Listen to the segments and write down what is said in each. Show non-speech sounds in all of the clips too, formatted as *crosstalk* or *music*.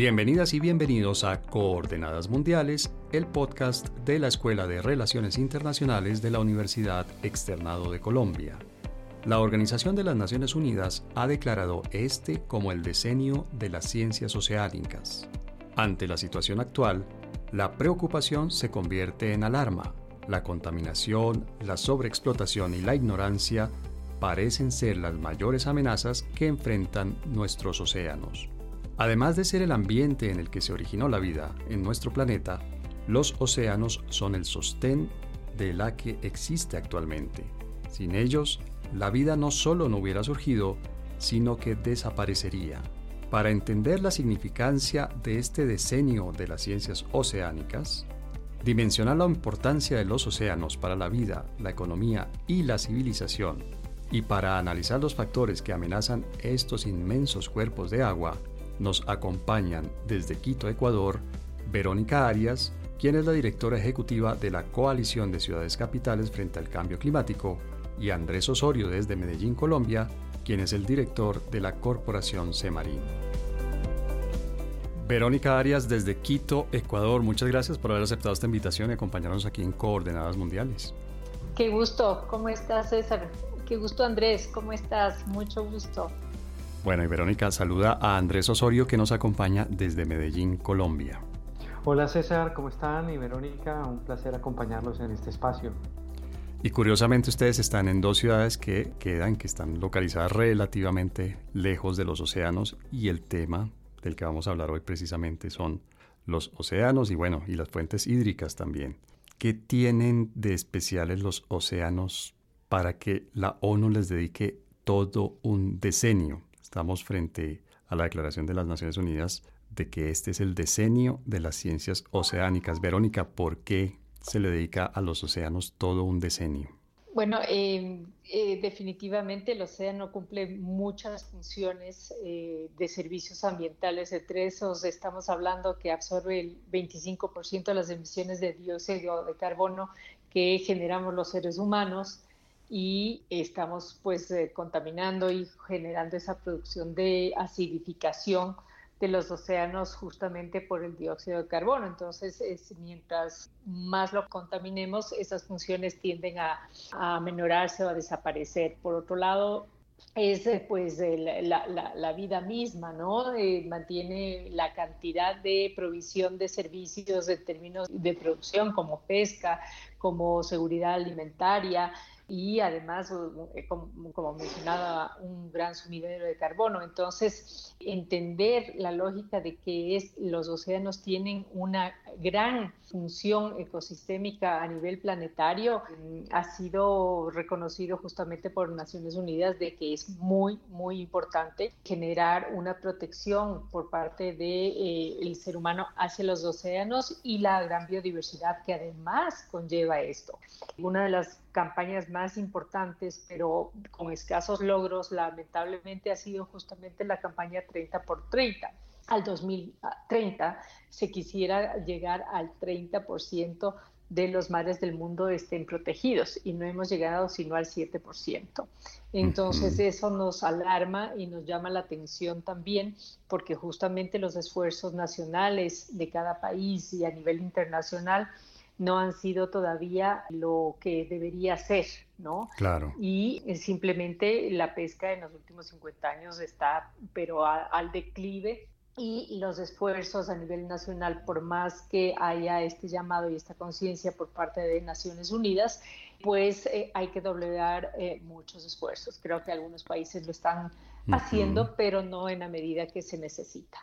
Bienvenidas y bienvenidos a Coordenadas Mundiales, el podcast de la Escuela de Relaciones Internacionales de la Universidad Externado de Colombia. La Organización de las Naciones Unidas ha declarado este como el decenio de las ciencias oceánicas. Ante la situación actual, la preocupación se convierte en alarma. La contaminación, la sobreexplotación y la ignorancia parecen ser las mayores amenazas que enfrentan nuestros océanos. Además de ser el ambiente en el que se originó la vida en nuestro planeta, los océanos son el sostén de la que existe actualmente. Sin ellos, la vida no solo no hubiera surgido, sino que desaparecería. Para entender la significancia de este decenio de las ciencias oceánicas, dimensionar la importancia de los océanos para la vida, la economía y la civilización, y para analizar los factores que amenazan estos inmensos cuerpos de agua, nos acompañan desde Quito, Ecuador, Verónica Arias, quien es la directora ejecutiva de la Coalición de Ciudades Capitales frente al Cambio Climático, y Andrés Osorio desde Medellín, Colombia, quien es el director de la Corporación Semarín. Verónica Arias desde Quito, Ecuador, muchas gracias por haber aceptado esta invitación y acompañarnos aquí en Coordenadas Mundiales. Qué gusto, ¿cómo estás César? Qué gusto Andrés, ¿cómo estás? Mucho gusto. Bueno, y Verónica saluda a Andrés Osorio que nos acompaña desde Medellín, Colombia. Hola César, ¿cómo están? Y Verónica, un placer acompañarlos en este espacio. Y curiosamente ustedes están en dos ciudades que quedan, que están localizadas relativamente lejos de los océanos y el tema del que vamos a hablar hoy precisamente son los océanos y bueno, y las fuentes hídricas también. ¿Qué tienen de especiales los océanos para que la ONU les dedique todo un decenio Estamos frente a la Declaración de las Naciones Unidas de que este es el decenio de las ciencias oceánicas. Verónica, ¿por qué se le dedica a los océanos todo un decenio? Bueno, eh, eh, definitivamente el océano cumple muchas funciones eh, de servicios ambientales. Entre esos estamos hablando que absorbe el 25% de las emisiones de dióxido de carbono que generamos los seres humanos y estamos pues eh, contaminando y generando esa producción de acidificación de los océanos justamente por el dióxido de carbono. Entonces, mientras más lo contaminemos, esas funciones tienden a, a menorarse o a desaparecer. Por otro lado, es eh, pues la, la, la, vida misma, ¿no? Eh, mantiene la cantidad de provisión de servicios en términos de producción como pesca, como seguridad alimentaria, y además, eh, como, mencionaba, un gran sumidero de carbono. Entonces, entender la lógica de que es, los océanos tienen una gran función ecosistémica a nivel planetario mm, ha sido reconocido justamente por Naciones Unidas de que es muy, muy importante generar una protección por parte del de, eh, ser humano hacia los océanos y la gran biodiversidad que además conlleva esto. Una de las campañas más importantes, pero con escasos logros, lamentablemente ha sido justamente la campaña 30 por 30 al 2030 se quisiera llegar al 30% de los mares del mundo estén protegidos y no hemos llegado sino al 7%. Entonces eso nos alarma y nos llama la atención también porque justamente los esfuerzos nacionales de cada país y a nivel internacional no han sido todavía lo que debería ser, ¿no? Claro. Y simplemente la pesca en los últimos 50 años está, pero al declive y los esfuerzos a nivel nacional, por más que haya este llamado y esta conciencia por parte de Naciones Unidas, pues eh, hay que doblegar eh, muchos esfuerzos. Creo que algunos países lo están haciendo, pero no en la medida que se necesita.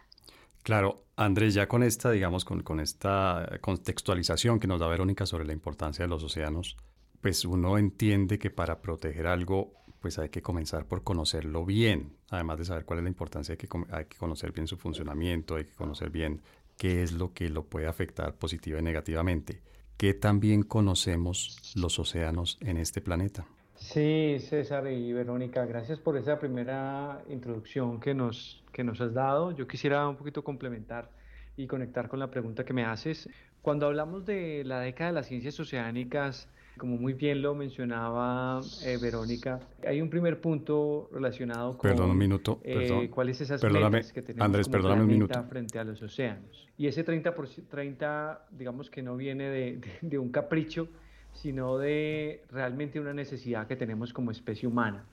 Claro, Andrés, ya con esta, digamos, con, esta contextualización que nos da Verónica sobre la importancia de los océanos, pues uno entiende que para proteger algo pues hay que comenzar por conocerlo bien, además de saber cuál es la importancia, hay que, hay que conocer bien su funcionamiento, hay que conocer bien qué es lo que lo puede afectar positiva y negativamente. ¿Qué también conocemos los océanos en este planeta? Sí, César y Verónica, gracias por esa primera introducción que nos, que nos has dado. Yo quisiera un poquito complementar y conectar con la pregunta que me haces. Cuando hablamos de la década de las ciencias oceánicas, como muy bien lo mencionaba eh, Verónica, hay un primer punto relacionado con perdón, un minuto, eh, perdón. cuáles esas perdóname, metas que tenemos Andrés, como un minuto. frente a los océanos. Y ese 30, 30 digamos que no viene de, de, de un capricho, sino de realmente una necesidad que tenemos como especie humana.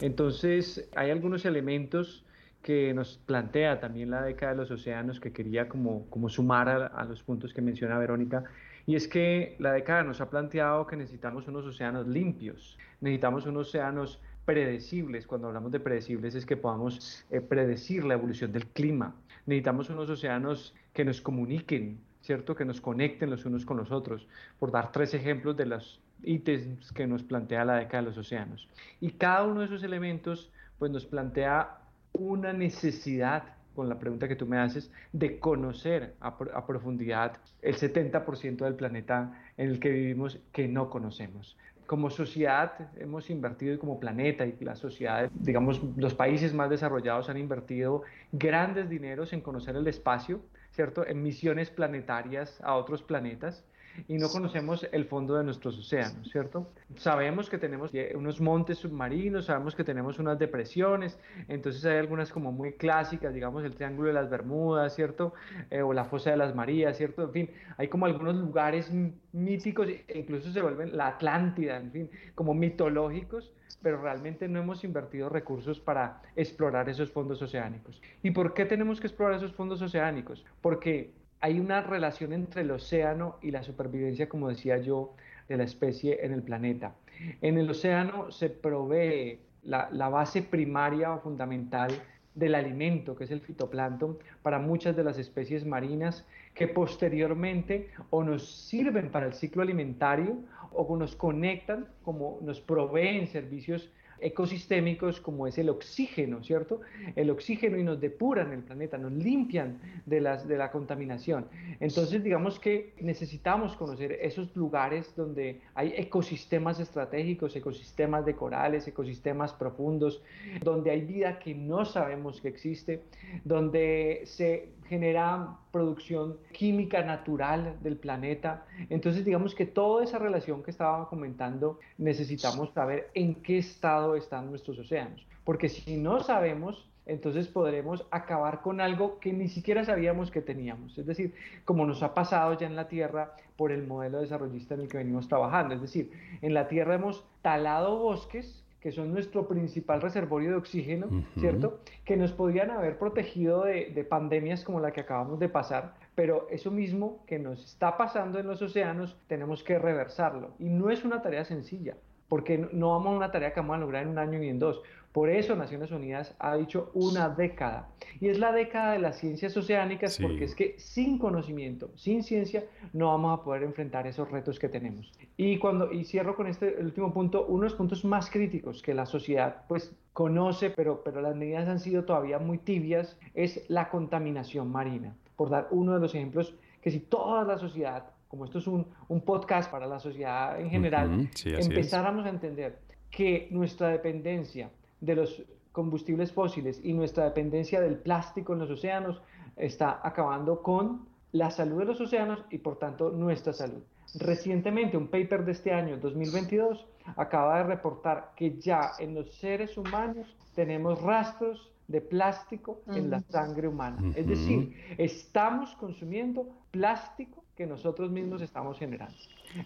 Entonces, hay algunos elementos que nos plantea también la década de los océanos que quería como, como sumar a, los puntos que menciona Verónica, y es que la década nos ha planteado que necesitamos unos océanos limpios, necesitamos unos océanos predecibles, cuando hablamos de predecibles es que podamos eh, predecir la evolución del clima, necesitamos unos océanos que nos comuniquen, ¿cierto? Que nos conecten los unos con los otros, por dar tres ejemplos de los ítems que nos plantea la década de los océanos. Y cada uno de esos elementos pues nos plantea una necesidad, con la pregunta que tú me haces, de conocer a, a profundidad el 70% del planeta en el que vivimos que no conocemos. Como sociedad hemos invertido y como planeta y la sociedad, digamos, los países más desarrollados han invertido grandes dineros en conocer el espacio, ¿cierto? En misiones planetarias a otros planetas y no conocemos el fondo de nuestros océanos, ¿cierto? Sabemos que tenemos unos montes submarinos, sabemos que tenemos unas depresiones, entonces hay algunas como muy clásicas, digamos el Triángulo de las Bermudas, ¿cierto? Eh, o la Fosa de las Marías, ¿cierto? En fin, hay como algunos lugares míticos, e incluso se vuelven la Atlántida, en fin, como mitológicos, pero realmente no hemos invertido recursos para explorar esos fondos oceánicos. ¿Y por qué tenemos que explorar esos fondos oceánicos? Porque hay una relación entre el océano y la supervivencia, como decía yo, de la especie en el planeta. En el océano se provee la, la, base primaria o fundamental del alimento, que es el fitoplancton, para muchas de las especies marinas que posteriormente o nos sirven para el ciclo alimentario o nos conectan, como nos proveen servicios ecosistémicos como es el oxígeno, ¿cierto? El oxígeno y nos depuran el planeta, nos limpian de, de la contaminación. Entonces, digamos que necesitamos conocer esos lugares donde hay ecosistemas estratégicos, ecosistemas de corales, ecosistemas profundos, donde hay vida que no sabemos que existe, donde se genera producción química natural del planeta. Entonces, digamos que toda esa relación que estaba comentando, necesitamos saber en qué estado están nuestros océanos. Porque si no sabemos, entonces podremos acabar con algo que ni siquiera sabíamos que teníamos. Es decir, como nos ha pasado ya en la Tierra por el modelo desarrollista en el que venimos trabajando. Es decir, en la Tierra hemos talado bosques que son nuestro principal reservorio de oxígeno, uh -huh. ¿cierto? Que nos podrían haber protegido de, de, pandemias como la que acabamos de pasar, pero eso mismo que nos está pasando en los océanos, tenemos que reversarlo. Y no es una tarea sencilla, porque no vamos a una tarea que vamos a lograr en un año ni en dos. Por eso Naciones Unidas ha dicho una década. Y es la década de las ciencias oceánicas sí. porque es que sin conocimiento, sin ciencia, no vamos a poder enfrentar esos retos que tenemos. Y, cuando, y cierro con este último punto, uno de los puntos más críticos que la sociedad pues conoce, pero, pero las medidas han sido todavía muy tibias, es la contaminación marina. Por dar uno de los ejemplos que si toda la sociedad, como esto es un, un podcast para la sociedad en general, uh -huh. sí, empezáramos es. a entender que nuestra dependencia de los combustibles fósiles y nuestra dependencia del plástico en los océanos está acabando con la salud de los océanos y por tanto nuestra salud. Recientemente un paper de este año, 2022, acaba de reportar que ya en los seres humanos tenemos rastros de plástico uh -huh. en la sangre humana. Uh -huh. Es decir, estamos consumiendo plástico que nosotros mismos estamos generando.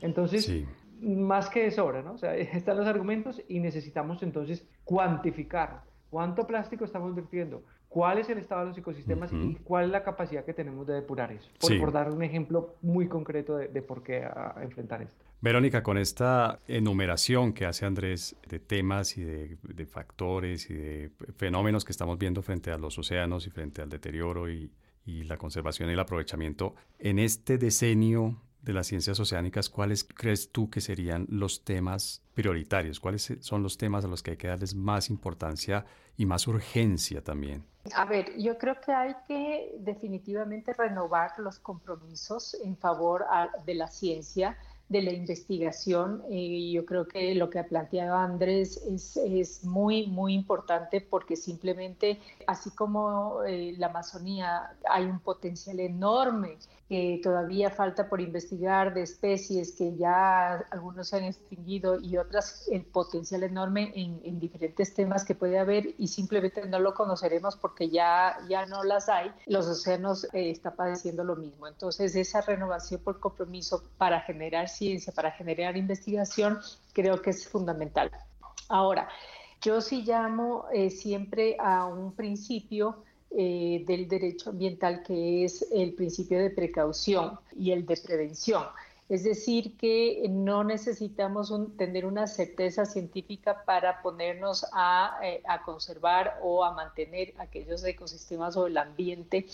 Entonces, sí más que de sobra, ¿no? O sea, *laughs* están los argumentos y necesitamos entonces cuantificar cuánto plástico estamos vertiendo, cuál es el estado de los ecosistemas uh -huh. y cuál es la capacidad que tenemos de depurar eso. Por, sí. por dar un ejemplo muy concreto de, de por qué a, a enfrentar esto. Verónica, con esta enumeración que hace Andrés de temas y de, de, factores y de fenómenos que estamos viendo frente a los océanos y frente al deterioro y, y la conservación y el aprovechamiento, en este decenio de las ciencias oceánicas, ¿cuáles crees tú que serían los temas prioritarios? ¿Cuáles son los temas a los que hay que darles más importancia y más urgencia también? A ver, yo creo que hay que definitivamente renovar los compromisos en favor de la ciencia, de la investigación. y yo creo que lo que ha planteado Andrés es, es muy, muy importante porque simplemente, así como eh, la Amazonía, hay un potencial enorme que todavía falta por investigar de especies que ya algunos se han extinguido y otras el potencial enorme en, diferentes temas que puede haber y simplemente no lo conoceremos porque ya, ya no las hay. Los océanos eh, están padeciendo lo mismo. Entonces esa renovación por compromiso para generar ciencia, para generar investigación, creo que es fundamental. Ahora, yo sí llamo eh, siempre a un principio eh, del derecho ambiental que es el principio de precaución y el de prevención. Es decir, que no necesitamos tener una certeza científica para ponernos eh, a, conservar o a mantener aquellos ecosistemas o el ambiente,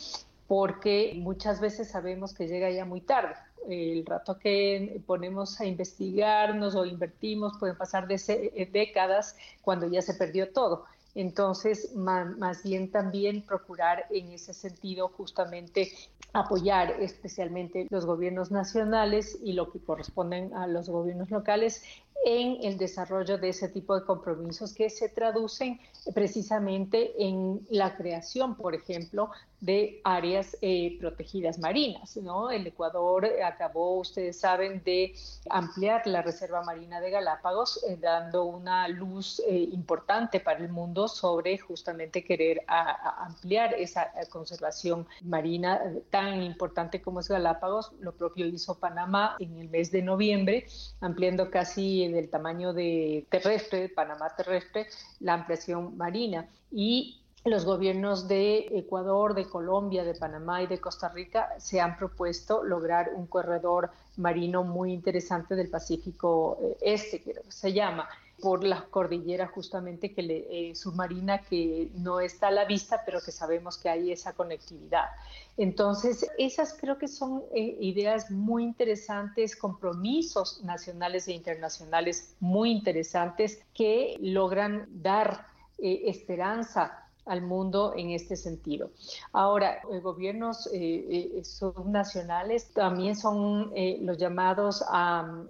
porque muchas veces sabemos que llega ya muy tarde. El rato que ponemos a investigarnos o invertimos pueden pasar de décadas cuando ya se perdió todo. Entonces, más, bien también procurar en ese sentido justamente apoyar especialmente los gobiernos nacionales y lo que corresponden a los gobiernos locales en el desarrollo de ese tipo de compromisos que se traducen precisamente en la creación, por ejemplo, de áreas eh, protegidas marinas. ¿no? El Ecuador acabó, ustedes saben, de ampliar la Reserva Marina de Galápagos, eh, dando una luz eh, importante para el mundo sobre justamente querer ampliar esa conservación marina tan importante como es Galápagos. Lo propio hizo Panamá en el mes de noviembre, ampliando casi del tamaño de terrestre, Panamá terrestre, la ampliación marina. Y los gobiernos de Ecuador, de Colombia, de Panamá y de Costa Rica se han propuesto lograr un corredor marino muy interesante del Pacífico eh, Este, que se llama, por la cordillera justamente que le, eh, submarina que no está a la vista, pero que sabemos que hay esa conectividad. Entonces, esas creo que son eh, ideas muy interesantes, compromisos nacionales e internacionales muy interesantes que logran dar esperanza al mundo en este sentido. Ahora, eh, gobiernos eh, eh, subnacionales también son los llamados a,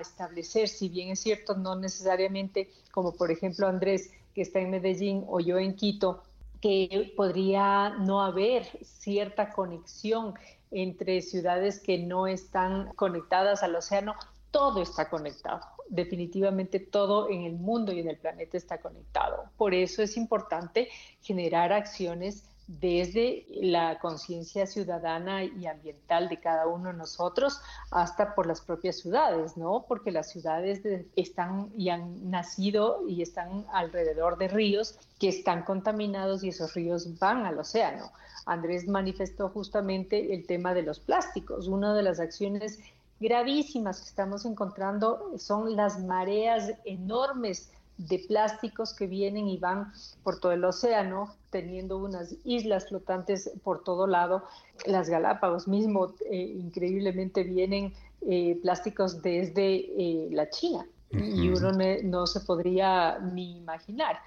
establecer, si bien es cierto, no necesariamente como por ejemplo Andrés, que está en Medellín, o yo en Quito, que podría no haber cierta conexión entre ciudades que no están conectadas al océano, todo está conectado definitivamente todo en el mundo y en el planeta está conectado. Por eso es importante generar acciones desde la conciencia ciudadana y ambiental de cada uno de nosotros hasta por las propias ciudades, ¿no? Porque las ciudades están y han nacido y están alrededor de ríos que están contaminados y esos ríos van al océano. Andrés manifestó justamente el tema de los plásticos. Una de las acciones gravísimas que estamos encontrando son las mareas enormes de plásticos que vienen y van por todo el océano, teniendo unas islas flotantes por todo lado. Las Galápagos mismo, eh, increíblemente, vienen eh, plásticos desde eh, la China. Y uno no se podría ni imaginar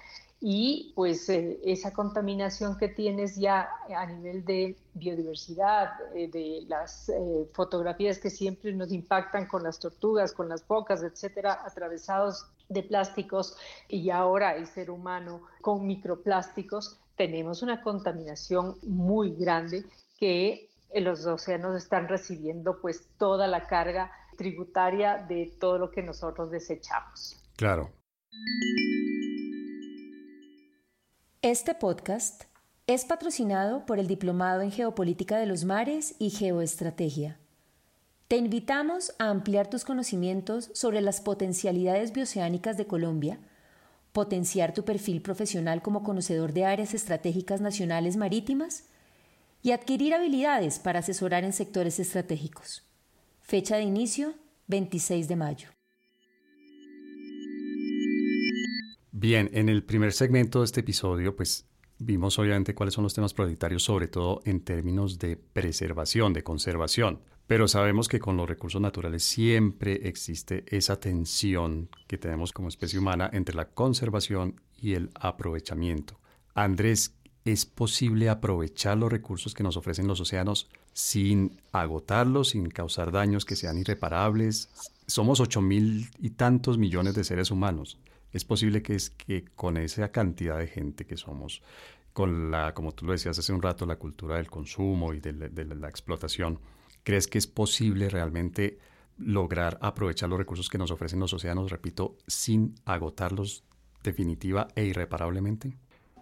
y pues eh, esa contaminación que tienes ya a nivel de biodiversidad, eh, de las eh, fotografías que siempre nos impactan con las tortugas, con las focas, etcétera, atravesados de plásticos y ahora el ser humano con microplásticos, tenemos una contaminación muy grande que los océanos están recibiendo pues toda la carga tributaria de todo lo que nosotros desechamos. Claro. Este podcast es patrocinado por el Diplomado en Geopolítica de los Mares y Geoestrategia. Te invitamos a ampliar tus conocimientos sobre las potencialidades bioceánicas de Colombia, potenciar tu perfil profesional como conocedor de áreas estratégicas nacionales marítimas y adquirir habilidades para asesorar en sectores estratégicos. Fecha de inicio 26 de mayo. Bien, en el primer segmento de este episodio, pues vimos obviamente cuáles son los temas prioritarios, sobre todo en términos de preservación, de conservación. Pero sabemos que con los recursos naturales siempre existe esa tensión que tenemos como especie humana entre la conservación y el aprovechamiento. Andrés, ¿es posible aprovechar los recursos que nos ofrecen los océanos sin agotarlos, sin causar daños que sean irreparables? somos ocho mil y tantos millones de seres humanos. Es posible que, es, que con esa cantidad de gente que somos, con la, como tú lo decías hace un rato, la cultura del consumo y de la explotación, ¿crees que es posible realmente lograr aprovechar los recursos que nos ofrecen los océanos, repito, sin agotarlos definitiva e irreparablemente?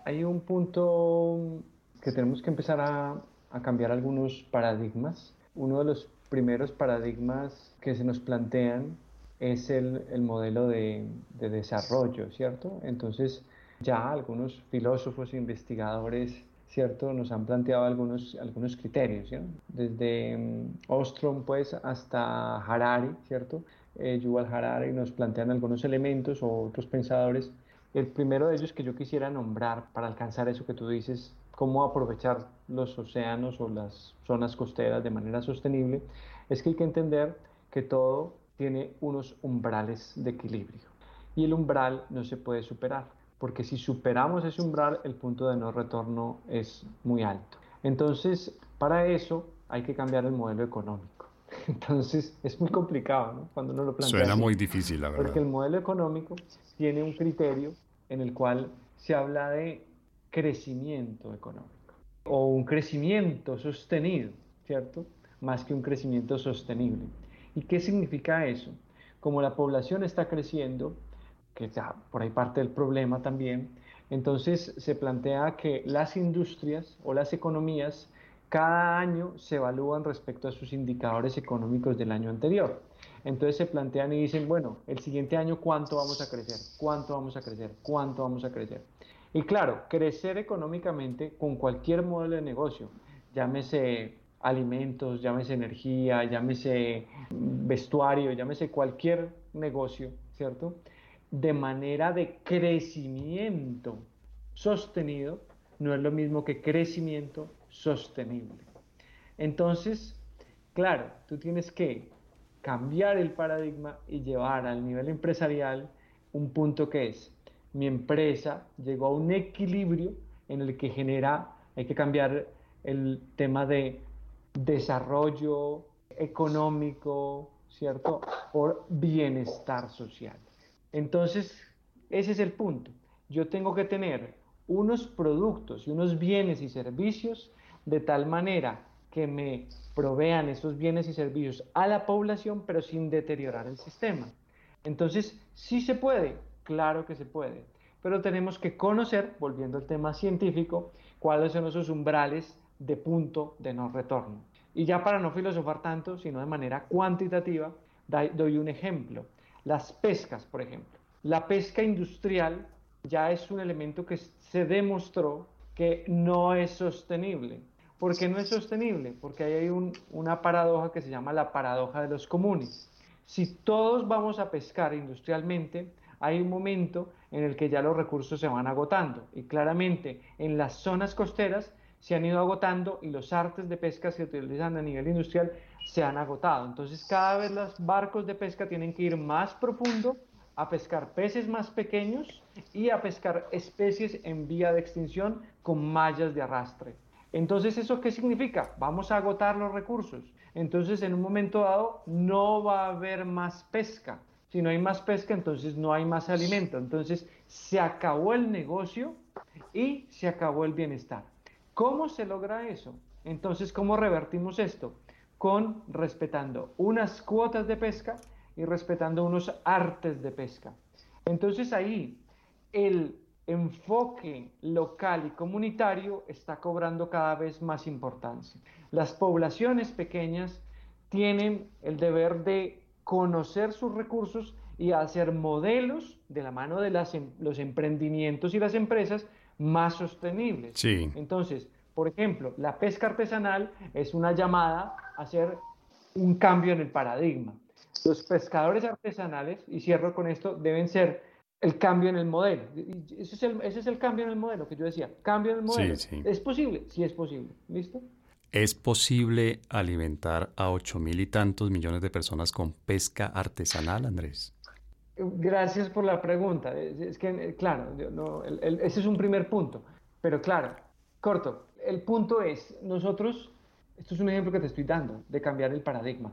Hay un punto que tenemos que empezar a, cambiar algunos paradigmas. Uno de los primeros paradigmas que se nos plantean es el, modelo de, desarrollo, ¿cierto? Entonces ya algunos filósofos e investigadores ¿cierto? Nos han planteado algunos, algunos criterios, Desde mm, Ostrom, pues, hasta Harari, ¿cierto? Eh, Yuval Harari nos plantean algunos elementos o otros pensadores. El primero de ellos que yo quisiera nombrar para alcanzar eso que tú dices, cómo aprovechar los océanos o las zonas costeras de manera sostenible, es que hay que entender que todo tiene unos umbrales de equilibrio y el umbral no se puede superar porque si superamos ese umbral, el punto de no retorno es muy alto. Entonces, para eso hay que cambiar el modelo económico. *laughs* Entonces, es muy complicado ¿no? cuando uno lo plantea. Suena muy difícil, la verdad. Porque el modelo económico tiene un criterio en el cual se habla de crecimiento económico o un crecimiento sostenido, ¿cierto? Más que un crecimiento sostenible. ¿Y qué significa eso? Como la población está creciendo, que ya por ahí parte del problema también. Entonces se plantea que las industrias o las economías cada año se evalúan respecto a sus indicadores económicos del año anterior. Entonces se plantean y dicen, bueno, el siguiente año cuánto vamos a crecer, cuánto vamos a crecer, cuánto vamos a crecer. Y claro, crecer económicamente con cualquier modelo de negocio, llámese alimentos, llámese energía, llámese vestuario, llámese cualquier negocio, ¿cierto? de manera de crecimiento sostenido no es lo mismo que crecimiento sostenible. Entonces, claro, tú tienes que cambiar el paradigma y llevar al nivel empresarial un punto que es, mi empresa llegó a un equilibrio en el que genera, hay que cambiar el tema de desarrollo económico, ¿cierto? Por bienestar social. Entonces, ese es el punto. Yo tengo que tener unos productos y unos bienes y servicios de tal manera que me provean esos bienes y servicios a la población, pero sin deteriorar el sistema. Entonces, sí se puede, claro que se puede, pero tenemos que conocer, volviendo al tema científico, cuáles son esos umbrales de punto de no retorno. Y ya para no filosofar tanto, sino de manera cuantitativa, doy un ejemplo. Las pescas, por ejemplo. La pesca industrial ya es un elemento que se demostró que no es sostenible. ¿Por qué no es sostenible? Porque hay una paradoja que se llama la paradoja de los comunes. Si todos vamos a pescar industrialmente, hay un momento en el que ya los recursos se van agotando y claramente en las zonas costeras se han ido agotando y los artes de pesca que se utilizan a nivel industrial se han agotado. Entonces cada vez los barcos de pesca tienen que ir más profundo a pescar peces más pequeños y a pescar especies en vía de extinción con mallas de arrastre. Entonces, ¿eso qué significa? Vamos a agotar los recursos. Entonces, en un momento dado, no va a haber más pesca. Si no hay más pesca, entonces no hay más alimento. Entonces, se acabó el negocio y se acabó el bienestar. ¿Cómo se logra eso? Entonces, ¿cómo revertimos esto? Con respetando unas cuotas de pesca y respetando unos artes de pesca. Entonces ahí el enfoque local y comunitario está cobrando cada vez más importancia. Las poblaciones pequeñas tienen el deber de conocer sus recursos y hacer modelos de la mano de em, los emprendimientos y las empresas más sostenibles. Sí. Entonces, por ejemplo, la pesca artesanal es una llamada a hacer un cambio en el paradigma. Los pescadores artesanales, y cierro con esto, deben ser el cambio en el modelo. Ese es el, ese es el cambio en el modelo que yo decía. Cambio en el modelo. ¿Es posible? Sí es posible. ¿Listo? ¿Es posible alimentar a ocho mil y tantos millones de personas con pesca artesanal, Andrés? Gracias por la pregunta. Es que, claro, ese es un primer punto. Pero claro, corto, el punto es, nosotros, esto es un ejemplo que te estoy dando de cambiar el paradigma.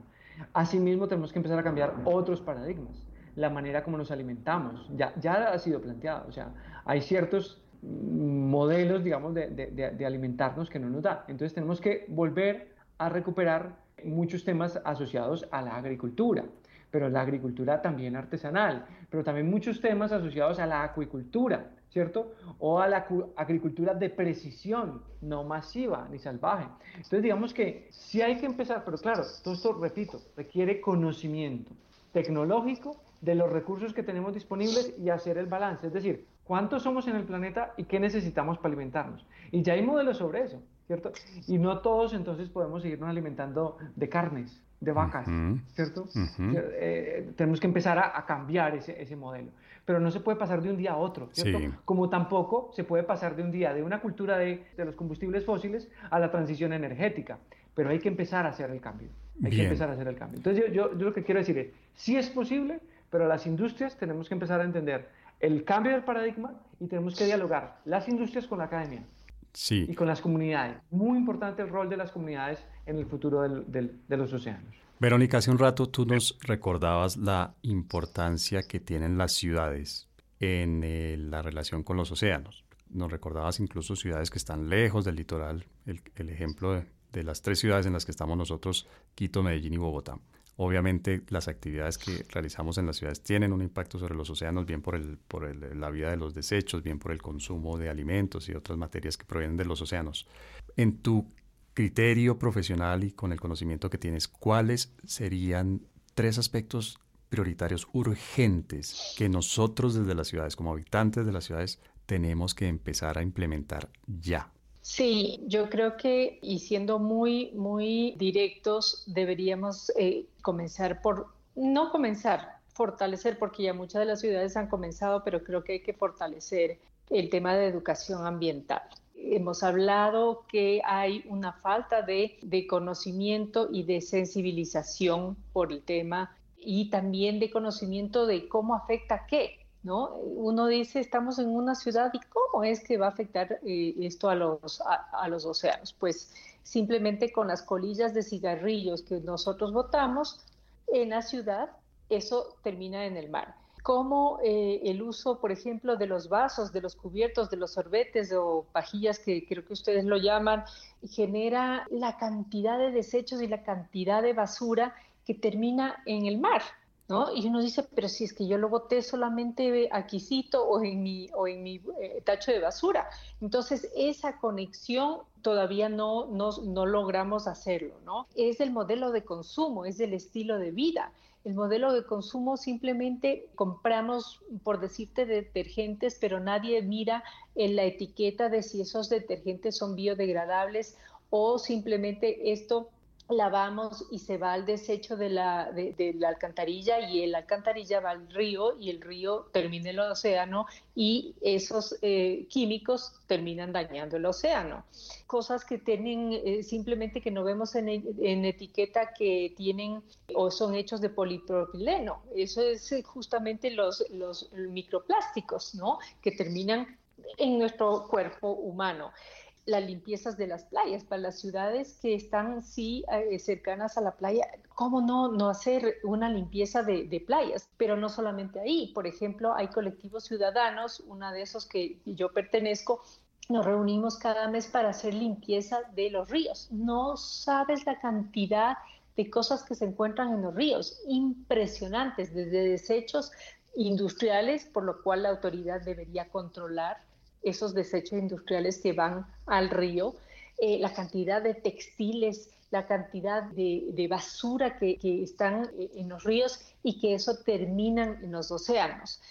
Asimismo, tenemos que empezar a cambiar otros paradigmas, la manera como nos alimentamos, ya, ya ha sido planteado, o sea, hay ciertos modelos, digamos, de, alimentarnos que no nos da. Entonces tenemos que volver a recuperar muchos temas asociados a la agricultura, pero la agricultura también artesanal, pero también muchos temas asociados a la acuicultura, ¿cierto? O a la agricultura de precisión, no masiva ni salvaje. Entonces digamos que sí hay que empezar, pero claro, todo esto, repito, requiere conocimiento tecnológico de los recursos que tenemos disponibles y hacer el balance, es decir, cuántos somos en el planeta y qué necesitamos para alimentarnos. Y ya hay modelos sobre eso, ¿cierto? Y no todos entonces podemos seguirnos alimentando de carnes, de vacas, ¿cierto? Eh, tenemos que empezar a, cambiar ese, ese, modelo. Pero no se puede pasar de un día a otro, ¿cierto? Como tampoco se puede pasar de un día de una cultura de, de, los combustibles fósiles a la transición energética. Pero hay que empezar a hacer el cambio. Hay que empezar a hacer el cambio. Entonces yo, yo, yo lo que quiero decir es, sí es posible, pero las industrias tenemos que empezar a entender el cambio del paradigma y tenemos que dialogar las industrias con la academia sí. y con las comunidades. Muy importante el rol de las comunidades en el futuro de los océanos. Verónica, hace un rato tú nos recordabas la importancia que tienen las ciudades en eh, la relación con los océanos. Nos recordabas incluso ciudades que están lejos del litoral, el, ejemplo de, de las tres ciudades en las que estamos nosotros, Quito, Medellín y Bogotá. Obviamente las actividades que realizamos en las ciudades tienen un impacto sobre los océanos, bien por, el, por el, la vida de los desechos, bien por el consumo de alimentos y otras materias que provienen de los océanos. En tu criterio profesional y con el conocimiento que tienes, ¿cuáles serían tres aspectos prioritarios urgentes que nosotros desde las ciudades, como habitantes de las ciudades, tenemos que empezar a implementar ya? Sí, yo creo que, y siendo muy, muy directos, deberíamos eh, comenzar por, no comenzar, fortalecer, porque ya muchas de las ciudades han comenzado, pero creo que hay que fortalecer el tema de educación ambiental. Hemos hablado que hay una falta de, de conocimiento y de sensibilización por el tema y también de conocimiento de cómo afecta qué, ¿no? Uno dice, estamos en una ciudad y cómo es que va a afectar eh, esto a los, a, océanos. Pues simplemente con las colillas de cigarrillos que nosotros botamos en la ciudad, eso termina en el mar. Como eh, el uso, por ejemplo, de los vasos, de los cubiertos, de los sorbetes o pajillas, que creo que ustedes lo llaman, genera la cantidad de desechos y la cantidad de basura que termina en el mar. Y uno dice, pero si es que yo lo boté solamente aquícito o en mi, o en mi eh, tacho de basura. Entonces, esa conexión todavía no, no, no logramos hacerlo, ¿no? Es el modelo de consumo, es el estilo de vida. El modelo de consumo simplemente compramos, por decirte, detergentes, pero nadie mira en la etiqueta de si esos detergentes son biodegradables o simplemente esto lavamos y se va al desecho de la, de, la alcantarilla y el alcantarilla va al río y el río termina en el océano y esos eh, químicos terminan dañando el océano. Cosas que tienen eh, simplemente que no vemos en, en, etiqueta que tienen o son hechos de polipropileno. Eso es eh, justamente los, los microplásticos, ¿no? Que terminan en nuestro cuerpo humano las limpiezas de las playas, para las ciudades que están sí eh, cercanas a la playa, ¿cómo no, no hacer una limpieza de, playas? Pero no solamente ahí, por ejemplo, hay colectivos ciudadanos, una de esos que yo pertenezco, nos reunimos cada mes para hacer limpieza de los ríos. No sabes la cantidad de cosas que se encuentran en los ríos, impresionantes, desde desechos industriales, por lo cual la autoridad debería controlar esos desechos industriales que van al río, eh, la cantidad de textiles, la cantidad de, basura que, están eh, en los ríos y que eso terminan en los océanos.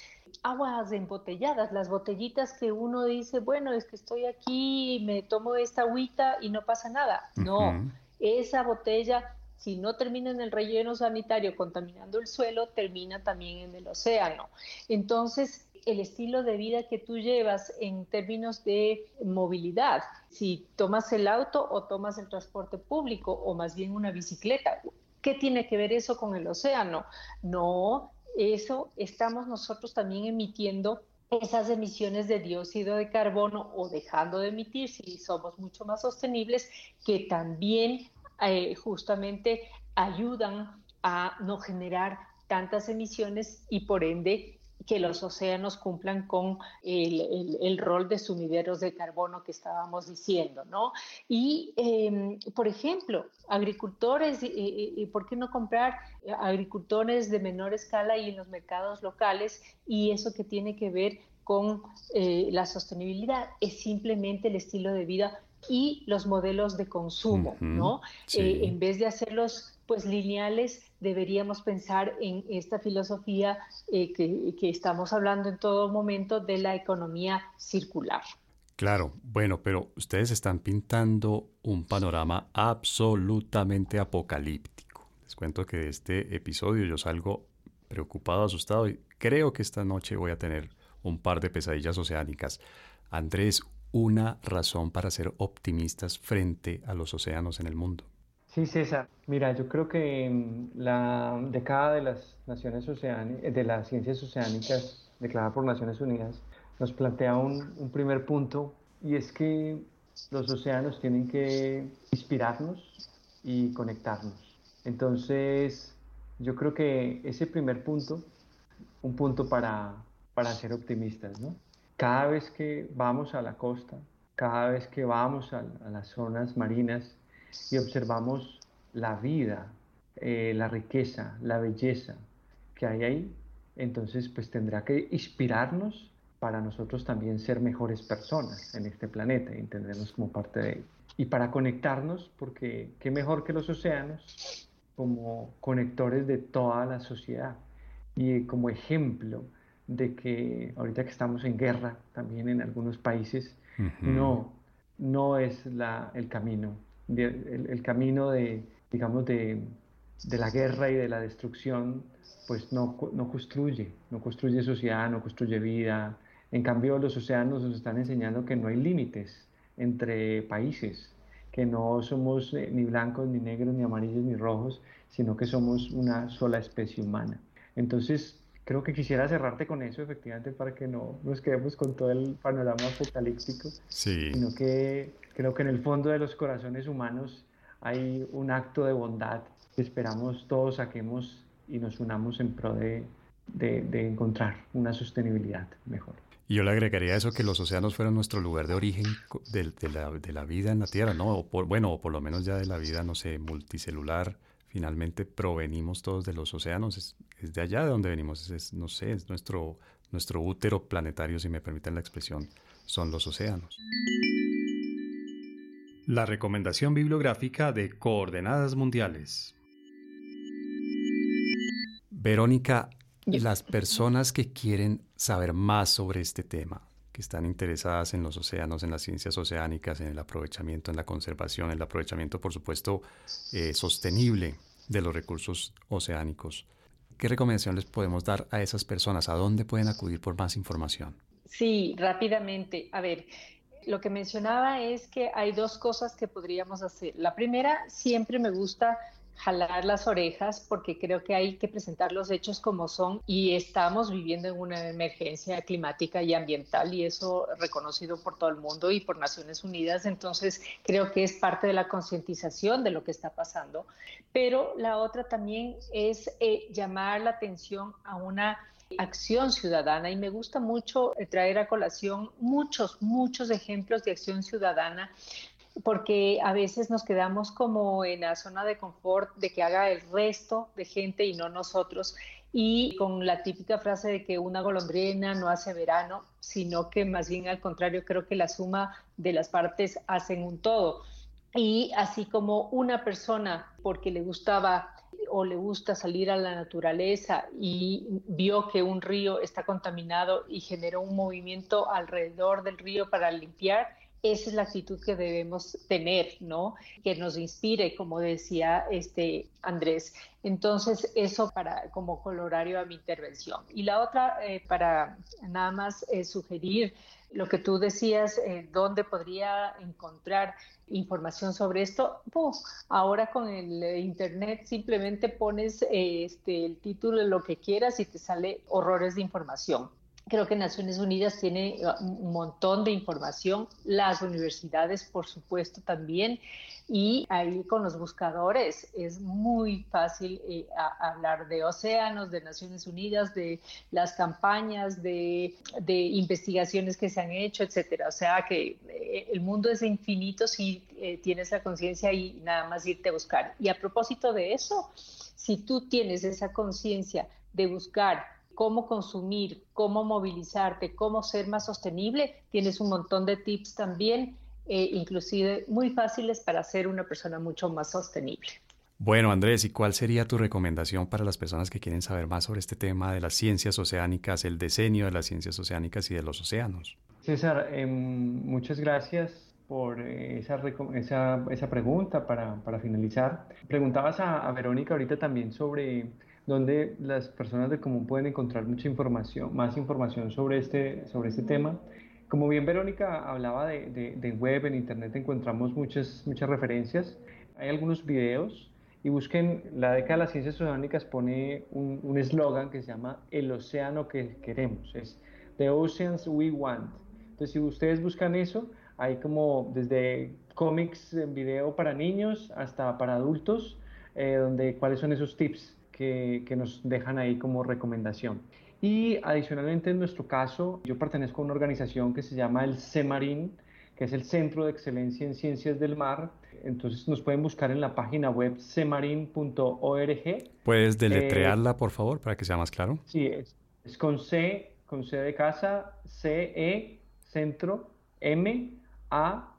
Aguas embotelladas, las botellitas que uno dice, bueno, es que estoy aquí, me tomo esta agüita y no pasa nada. No, esa botella si no termina en el relleno sanitario contaminando el suelo, termina también en el océano. Entonces, el estilo de vida que tú llevas en términos de movilidad, si tomas el auto o tomas el transporte público o más bien una bicicleta. ¿Qué tiene que ver eso con el océano? No, eso estamos nosotros también emitiendo esas emisiones de dióxido de carbono o dejando de emitir si somos mucho más sostenibles, que también eh, justamente ayudan a no generar tantas emisiones y por ende que los océanos cumplan con el, rol de sumideros de carbono que estábamos diciendo, ¿no? Y, em, por ejemplo, agricultores, y, ¿por qué no comprar agricultores de menor escala y en los mercados locales? Y eso que tiene que ver con eh, la sostenibilidad es simplemente el estilo de vida y los modelos de consumo, ¿no? Eh, en vez de hacerlos pues lineales, deberíamos pensar en esta filosofía eh, que, estamos hablando en todo momento de la economía circular. Claro, bueno, pero ustedes están pintando un panorama absolutamente apocalíptico. Les cuento que de este episodio yo salgo preocupado, asustado y creo que esta noche voy a tener un par de pesadillas oceánicas. Andrés, una razón para ser optimistas frente a los océanos en el mundo. Sí, César. Mira, yo creo que mm, la década de las naciones oceánicas, de las ciencias oceánicas declarada por Naciones Unidas, nos plantea un, un primer punto y es que los océanos tienen que inspirarnos y conectarnos. Entonces, yo creo que ese primer punto, un punto para, para ser optimistas, ¿no? Cada vez que vamos a la costa, cada vez que vamos a, a las zonas marinas, y observamos la vida, eh, la riqueza, la belleza que hay ahí, entonces pues tendrá que inspirarnos para nosotros también ser mejores personas en este planeta y entendernos como parte de él. Y para conectarnos, porque qué mejor que los océanos como conectores de toda la sociedad y como ejemplo de que ahorita que estamos en guerra también en algunos países, no, no es la, el camino el, camino de, digamos, de, de, la guerra y de la destrucción, pues no, no construye, no construye sociedad, no construye vida. En cambio, los océanos nos están enseñando que no hay límites entre países, que no somos eh, ni blancos, ni negros, ni amarillos, ni rojos, sino que somos una sola especie humana. Entonces, creo que quisiera cerrarte con eso, efectivamente, para que no nos quedemos con todo el panorama apocalíptico, sí. sino que creo que en el fondo de los corazones humanos hay un acto de bondad que esperamos todos saquemos y nos unamos en pro de, de, encontrar una sostenibilidad mejor. Y yo le agregaría eso que los océanos fueron nuestro lugar de origen de, de, la, de la, vida en la Tierra, ¿no? O por, bueno, o por lo menos ya de la vida, no sé, multicelular, finalmente provenimos todos de los océanos, es, de allá de donde venimos, es, no sé, es nuestro, nuestro útero planetario, si me permiten la expresión, son los océanos. La recomendación bibliográfica de Coordenadas Mundiales. Verónica, las personas que quieren saber más sobre este tema, que están interesadas en los océanos, en las ciencias oceánicas, en el aprovechamiento, en la conservación, en el aprovechamiento, por supuesto, eh, sostenible de los recursos oceánicos. ¿Qué recomendación les podemos dar a esas personas? ¿A dónde pueden acudir por más información? Sí, rápidamente. A ver, lo que mencionaba es que hay dos cosas que podríamos hacer. La primera, siempre me gusta jalar las orejas porque creo que hay que presentar los hechos como son y estamos viviendo en una emergencia climática y ambiental y eso reconocido por todo el mundo y por Naciones Unidas. Entonces creo que es parte de la concientización de lo que está pasando. Pero la otra también es eh, llamar la atención a una acción ciudadana y me gusta mucho traer a colación muchos, muchos ejemplos de acción ciudadana porque a veces nos quedamos como en la zona de confort de que haga el resto de gente y no nosotros. Y con la típica frase de que una golondrina no hace verano, sino que más bien al contrario, creo que la suma de las partes hacen un todo. Y así como una persona, porque le gustaba o le gusta salir a la naturaleza y vio que un río está contaminado y generó un movimiento alrededor del río para limpiar, esa es la actitud que debemos tener, ¿no? Que nos inspire, como decía este Andrés. Entonces, eso para como colorario a mi intervención. Y la otra, eh, para nada más eh, sugerir lo que tú decías, eh, dónde podría encontrar información sobre esto. ahora con el internet simplemente pones este, el título lo que quieras y te sale horrores de información. Creo que Naciones Unidas tiene uh, un montón de información, las universidades por supuesto también, y ahí con los buscadores es muy fácil eh, hablar de océanos, de Naciones Unidas, de las campañas, de, investigaciones que se han hecho, etcétera. O sea que eh, el mundo es infinito si eh, tienes la conciencia y nada más irte a buscar. Y a propósito de eso, si tú tienes esa conciencia de buscar cómo consumir, cómo movilizarte, cómo ser más sostenible, tienes un montón de tips también, eh, inclusive muy fáciles para ser una persona mucho más sostenible. Bueno, Andrés, ¿y cuál sería tu recomendación para las personas que quieren saber más sobre este tema de las ciencias oceánicas, el diseño de las ciencias oceánicas y de los océanos? César, em, muchas gracias por eh, esa, esa, esa pregunta para, para, finalizar. Preguntabas a, a Verónica ahorita también sobre donde las personas de común pueden encontrar mucha información, más información sobre este, sobre este tema. Como bien Verónica hablaba de, de, web, en internet encontramos muchas, muchas referencias. Hay algunos videos y busquen, la década de las ciencias oceánicas pone un eslogan que se llama El océano que queremos, es The Oceans We Want. Entonces, si ustedes buscan eso, hay como desde cómics en video para niños hasta para adultos, eh, donde cuáles son esos tips que, nos dejan ahí como recomendación. Y adicionalmente en nuestro caso, yo pertenezco a una organización que se llama el CEMARIN, que es el Centro de Excelencia en Ciencias del Mar. Entonces nos pueden buscar en la página web cemarin.org. ¿Puedes deletrearla, por favor, para que sea más claro? Sí, es, con C, con C de casa, C, E, Centro, M, A,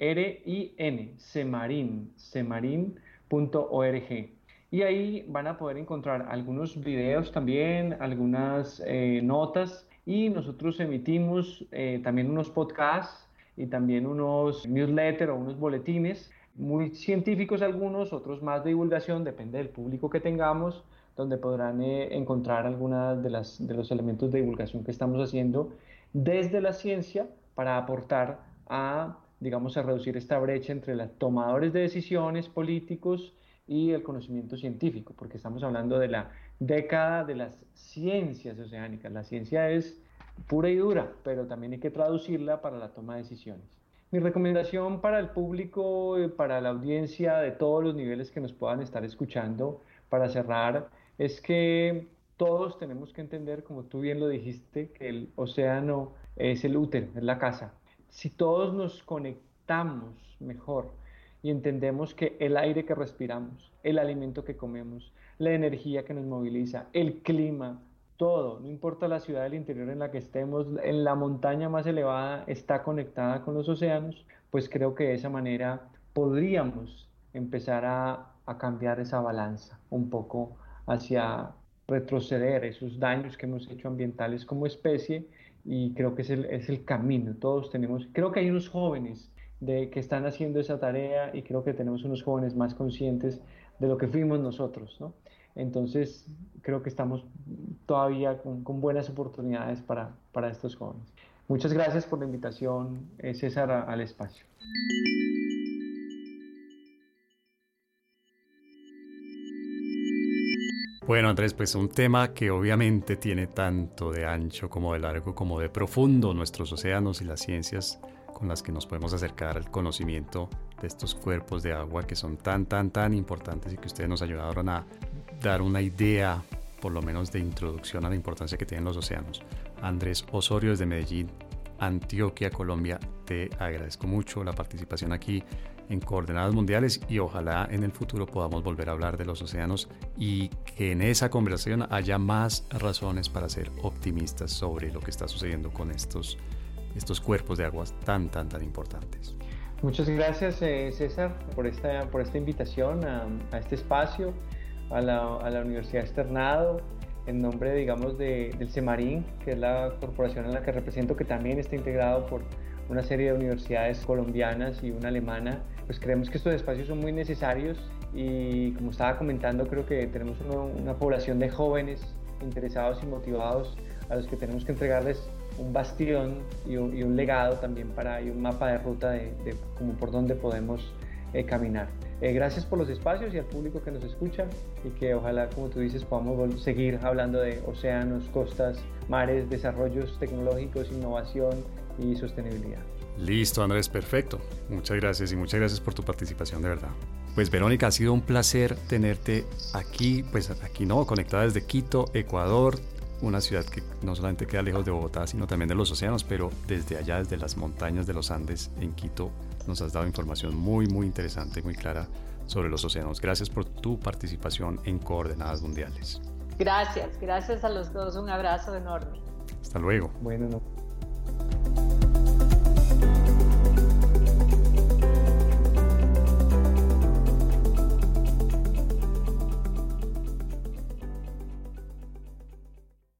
R, I, N, CEMARIN, cemarin.org y ahí van a poder encontrar algunos videos también, algunas eh, notas y nosotros emitimos eh, también unos podcasts y también unos newsletters o unos boletines, muy científicos algunos, otros más de divulgación, depende del público que tengamos, donde podrán eh, encontrar algunos de, de los elementos de divulgación que estamos haciendo desde la ciencia para aportar a, digamos, a reducir esta brecha entre los tomadores de decisiones políticos, y el conocimiento científico, porque estamos hablando de la década de las ciencias oceánicas. La ciencia es pura y dura, pero también hay que traducirla para la toma de decisiones. Mi recomendación para el público, eh, para la audiencia de todos los niveles que nos puedan estar escuchando, para cerrar, es que todos tenemos que entender, como tú bien lo dijiste, que el océano es el útero, es la casa. Si todos nos conectamos mejor y entendemos que el aire que respiramos, el alimento que comemos, la energía que nos moviliza, el clima, todo, no importa la ciudad del interior en la que estemos, en la montaña más elevada está conectada con los océanos, pues creo que de esa manera podríamos empezar a, cambiar esa balanza un poco hacia retroceder esos daños que hemos hecho ambientales como especie y creo que es el, es el camino. Todos tenemos, creo que hay unos jóvenes de que están haciendo esa tarea y creo que tenemos unos jóvenes más conscientes de lo que fuimos nosotros, ¿no? Entonces, creo que estamos todavía con, buenas oportunidades para, para, estos jóvenes. Muchas gracias por la invitación, eh, César, al espacio. Bueno, Andrés, pues un tema que obviamente tiene tanto de ancho como de largo como de profundo nuestros océanos y las ciencias con las que nos podemos acercar al conocimiento de estos cuerpos de agua que son tan, tan, tan importantes y que ustedes nos ayudaron a dar una idea, por lo menos de introducción a la importancia que tienen los océanos. Andrés Osorio desde Medellín, Antioquia, Colombia, te agradezco mucho la participación aquí en Coordenadas Mundiales y ojalá en el futuro podamos volver a hablar de los océanos y que en esa conversación haya más razones para ser optimistas sobre lo que está sucediendo con estos estos cuerpos de aguas tan, tan, tan importantes. Muchas gracias eh, César por esta, por esta invitación a, este espacio, a la, a la, Universidad Externado, en nombre, digamos, de, del CEMARIN, que es la corporación en la que represento, que también está integrado por una serie de universidades colombianas y una alemana. Pues creemos que estos espacios son muy necesarios y como estaba comentando, creo que tenemos una, una población de jóvenes interesados y motivados a los que tenemos que entregarles un bastión y un, legado también para y un mapa de ruta de, como por dónde podemos eh, caminar. Eh, gracias por los espacios y al público que nos escucha y que ojalá, como tú dices, podamos seguir hablando de océanos, costas, mares, desarrollos tecnológicos, innovación y sostenibilidad. Listo, Andrés, perfecto. Muchas gracias y muchas gracias por tu participación, de verdad. Pues Verónica, ha sido un placer tenerte aquí, pues aquí no, conectada desde Quito, Ecuador, una ciudad que no solamente queda lejos de Bogotá, sino también de los océanos, pero desde allá, desde las montañas de los Andes en Quito, nos has dado información muy, muy interesante, muy clara sobre los océanos. Gracias por tu participación en Coordenadas Mundiales. Gracias, gracias a los dos. Un abrazo enorme. Hasta luego. Bueno, no.